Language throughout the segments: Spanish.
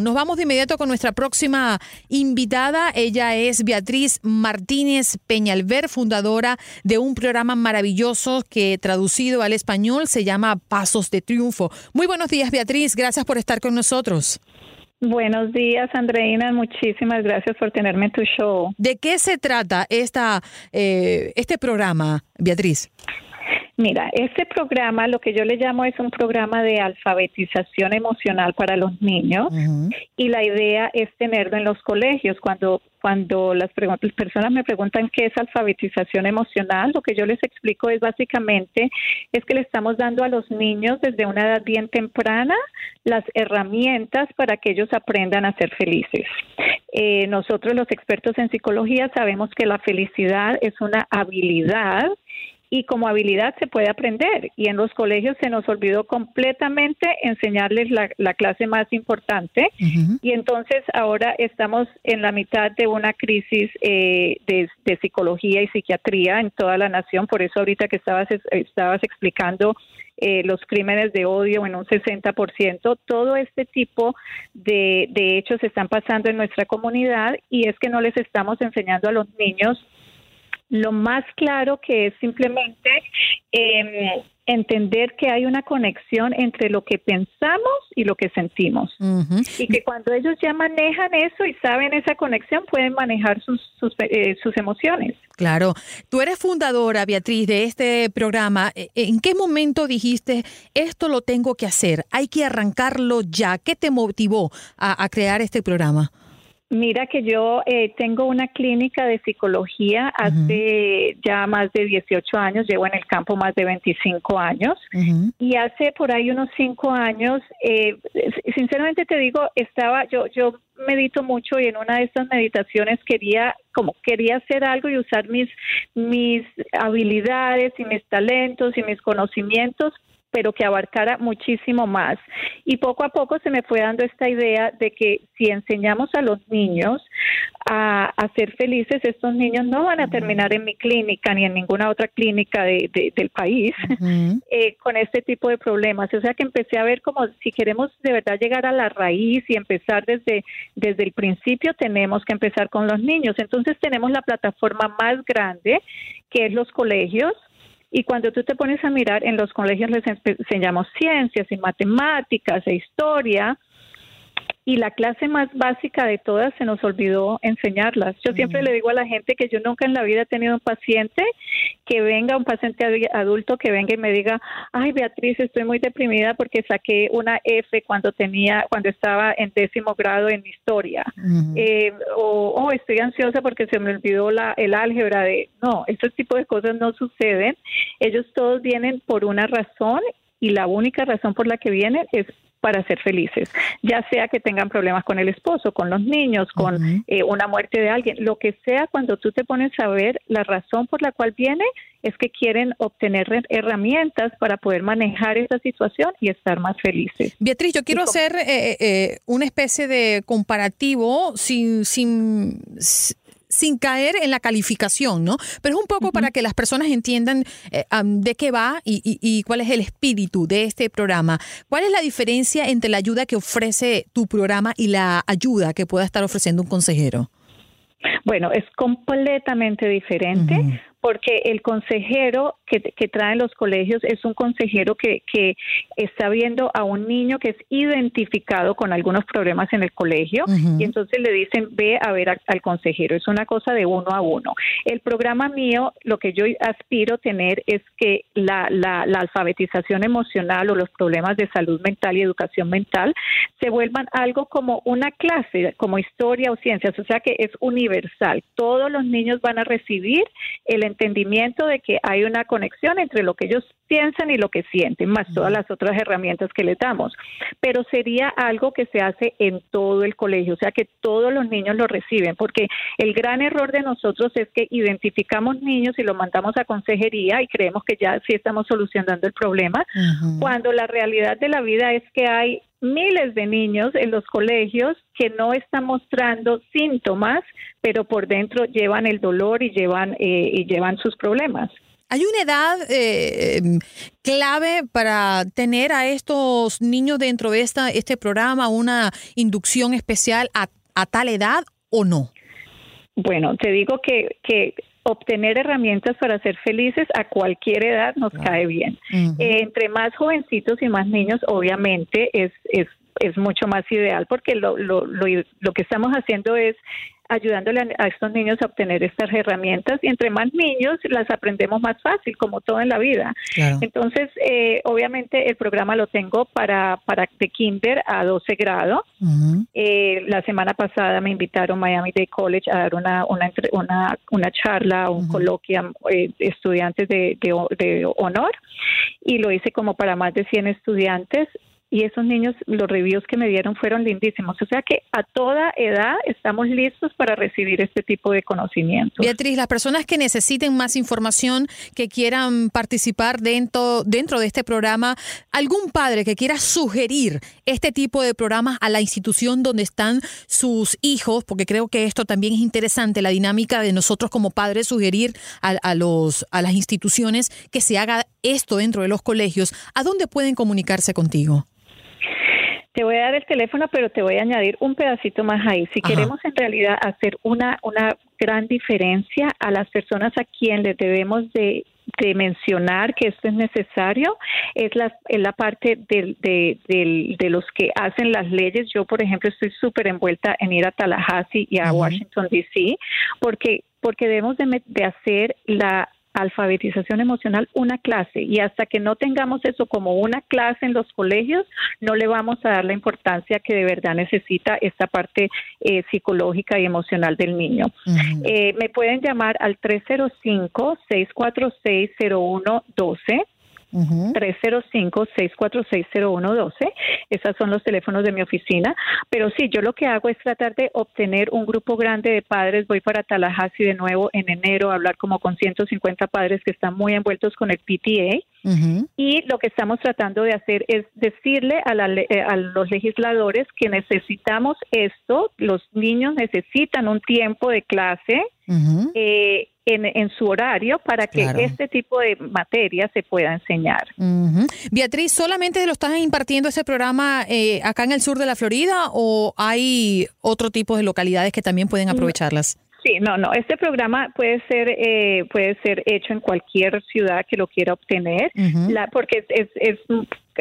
Nos vamos de inmediato con nuestra próxima invitada. Ella es Beatriz Martínez Peñalver, fundadora de un programa maravilloso que traducido al español se llama Pasos de Triunfo. Muy buenos días, Beatriz. Gracias por estar con nosotros. Buenos días, Andreina. Muchísimas gracias por tenerme en tu show. ¿De qué se trata esta, eh, este programa, Beatriz? Mira, este programa, lo que yo le llamo es un programa de alfabetización emocional para los niños y la idea es tenerlo en los colegios. Cuando cuando las, las personas me preguntan qué es alfabetización emocional, lo que yo les explico es básicamente es que le estamos dando a los niños desde una edad bien temprana las herramientas para que ellos aprendan a ser felices. Eh, nosotros los expertos en psicología sabemos que la felicidad es una habilidad y como habilidad se puede aprender. Y en los colegios se nos olvidó completamente enseñarles la, la clase más importante. Y entonces ahora estamos en la mitad de una crisis eh, de, de, psicología y psiquiatría en toda la nación. Por eso ahorita que estabas, estabas explicando eh, los crímenes de odio en un 60%, todo este tipo de, de hechos están pasando en nuestra comunidad y es que no les estamos enseñando a los niños lo más claro que es simplemente eh, entender que hay una conexión entre lo que pensamos y lo que sentimos. Y que cuando ellos ya manejan eso y saben esa conexión, pueden manejar sus, sus, eh, sus, emociones. Claro. Tú eres fundadora, Beatriz, de este programa. E, ¿En qué momento dijiste, esto lo tengo que hacer? Hay que arrancarlo ya. ¿Qué te motivó a, a crear este programa? Mira que yo eh, tengo una clínica de psicología hace ya más de 18 años, llevo en el campo más de 25 años y hace por ahí unos 5 años, eh, sinceramente te digo, estaba yo yo medito mucho y en una de estas meditaciones quería como quería hacer algo y usar mis mis habilidades y mis talentos y mis conocimientos pero que abarcara muchísimo más. Y poco a poco se me fue dando esta idea de que si enseñamos a los niños a, ser felices, estos niños no van a terminar en mi clínica ni en ninguna otra clínica de, del país eh, con este tipo de problemas. O sea que empecé a ver como si queremos de verdad llegar a la raíz y empezar desde, desde el principio, tenemos que empezar con los niños. Entonces tenemos la plataforma más grande, que es los colegios, y cuando tú te pones a mirar, en los colegios les enseñamos ciencias y matemáticas e historia, y la clase más básica de todas se nos olvidó enseñarlas. Yo siempre le digo a la gente que yo nunca en la vida he tenido un paciente que venga un paciente adulto que venga y me diga, ay Beatriz, estoy muy deprimida porque saqué una F cuando tenía, cuando estaba en décimo grado en historia, eh, o oh, estoy ansiosa porque se me olvidó la, el álgebra de, no, ese tipo de cosas no suceden, ellos todos vienen por una razón y la única razón por la que vienen es para ser felices, ya sea que tengan problemas con el esposo, con los niños, con eh, una muerte de alguien, lo que sea, cuando tú te pones a ver la razón por la cual viene, es que quieren obtener herramientas para poder manejar esa situación y estar más felices. Beatriz, yo quiero hacer eh, eh, una especie de comparativo sin, sin, sin caer en la calificación, ¿no? Pero es un poco para que las personas entiendan eh, de qué va y, cuál es el espíritu de este programa. ¿Cuál es la diferencia entre la ayuda que ofrece tu programa y la ayuda que pueda estar ofreciendo un consejero? Bueno, es completamente diferente porque el consejero que, que traen los colegios es un consejero que, que, está viendo a un niño que es identificado con algunos problemas en el colegio y entonces le dicen ve a ver al consejero. Es una cosa de uno a uno. El programa mío, lo que yo aspiro a tener es que la, la, la alfabetización emocional o los problemas de salud mental y educación mental se vuelvan algo como una clase, como historia o ciencias, o sea que es universal. Todos los niños van a recibir el entendimiento de que hay una conexión entre lo que ellos piensan y lo que sienten, más todas las otras herramientas que les damos. Pero sería algo que se hace en todo el colegio, o sea que todos los niños lo reciben, porque el gran error de nosotros es que identificamos niños y los mandamos a consejería y creemos que ya sí estamos solucionando el problema, cuando la realidad de la vida es que hay miles de niños en los colegios que no están mostrando síntomas, pero por dentro llevan el dolor y llevan, eh, y llevan sus problemas. ¿Hay una edad eh, clave para tener a estos niños dentro de esta, este programa, una inducción especial a, tal edad o no? Bueno, te digo que, que obtener herramientas para ser felices a cualquier edad nos cae bien. Eh, entre más jovencitos y más niños, obviamente, es, es, es mucho más ideal porque lo, lo, lo, lo que estamos haciendo es ayudándole a, estos niños a obtener estas herramientas. Y entre más niños las aprendemos más fácil, como todo en la vida. Entonces, eh, obviamente el programa lo tengo para, para de kinder a 12 grados. Eh, la semana pasada me invitaron Miami Day College a dar una, una, una, una charla, un coloquio eh, estudiantes de, de, de honor. Y lo hice como para más de 100 estudiantes y esos niños, los reviews que me dieron fueron lindísimos. O sea que a toda edad estamos listos para recibir este tipo de conocimiento. Beatriz, las personas que necesiten más información, que quieran participar dentro, dentro de este programa, algún padre que quiera sugerir este tipo de programas a la institución donde están sus hijos, porque creo que esto también es interesante, la dinámica de nosotros como padres sugerir a, a los, a las instituciones que se haga esto dentro de los colegios, ¿a dónde pueden comunicarse contigo? Te voy a dar el teléfono, pero te voy a añadir un pedacito más ahí. Si queremos en realidad hacer una, una gran diferencia a las personas a quien les debemos de, mencionar que esto es necesario, es la, la parte de, de, de, los que hacen las leyes. Yo, por ejemplo, estoy súper envuelta en ir a Tallahassee y a Washington, D.C., porque, porque debemos de, de hacer la alfabetización emocional una clase. Y hasta que no tengamos eso como una clase en los colegios, no le vamos a dar la importancia que de verdad necesita esta parte eh, psicológica y emocional del niño. Eh, me pueden llamar al 305-646-0112 305-646-0112. Esos son los teléfonos de mi oficina. Pero sí, yo lo que hago es tratar de obtener un grupo grande de padres. Voy para Tallahassee de nuevo en enero a hablar como con 150 padres que están muy envueltos con el PTA. Y lo que estamos tratando de hacer es decirle a, eh, a los legisladores que necesitamos esto. Los niños necesitan un tiempo de clase en, su horario para que este tipo de materia se pueda enseñar. Beatriz, ¿solamente lo están impartiendo ese programa eh, acá en el sur de la Florida o hay otro tipo de localidades que también pueden aprovecharlas? Sí, no, no. Este programa puede ser eh, puede ser hecho en cualquier ciudad que lo quiera obtener, la, porque es, es,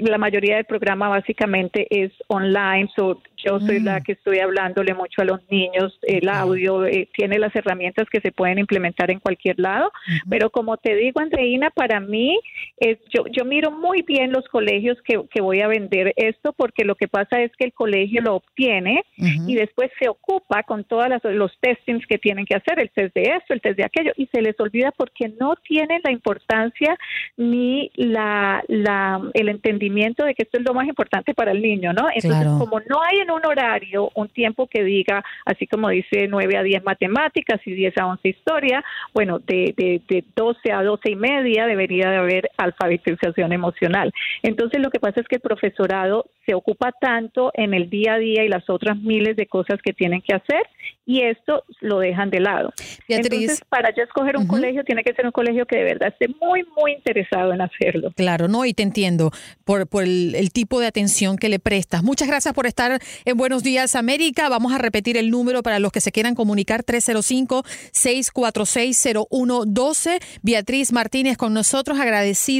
la mayoría del programa básicamente es online, so yo soy la que estoy hablándole mucho a los niños, el audio eh, tiene las herramientas que se pueden implementar en cualquier lado, pero como te digo, Andreina, para mí es yo yo miro muy bien los colegios que, que voy a vender esto porque lo que pasa es que el colegio lo obtiene y después se ocupa con todos los testings que tienen que hacer, el test de esto, el test de aquello, y se les olvida porque no tienen la importancia ni la, la el entendimiento de que esto es lo más importante para el niño, ¿no? Entonces, como no hay en un horario un tiempo que diga, así como dice 9 a 10 matemáticas y 10 a 11 historia, bueno, de, de, de 12 a 12 y media debería de haber alfabetización emocional. Entonces, lo que pasa es que el profesorado se ocupa tanto en el día a día y las otras miles de cosas que tienen que hacer y esto lo dejan de lado. Entonces, para yo escoger un colegio, tiene que ser un colegio que de verdad esté muy, muy interesado en hacerlo. Claro, no, y te entiendo por, por el, el tipo de atención que le prestas. Muchas gracias por estar en Buenos Días América. Vamos a repetir el número para los que se quieran comunicar, 305-646-0112. Beatriz Martínez con nosotros, agradecida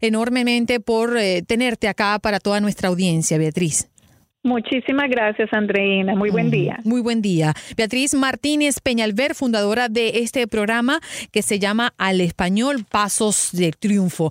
enormemente por eh, tenerte acá para toda nuestra audiencia, Beatriz. Muchísimas gracias, Andreina. Muy buen día. Muy buen día. Beatriz Martínez Peñalver, fundadora de este programa que se llama Al Español Pasos de Triunfo.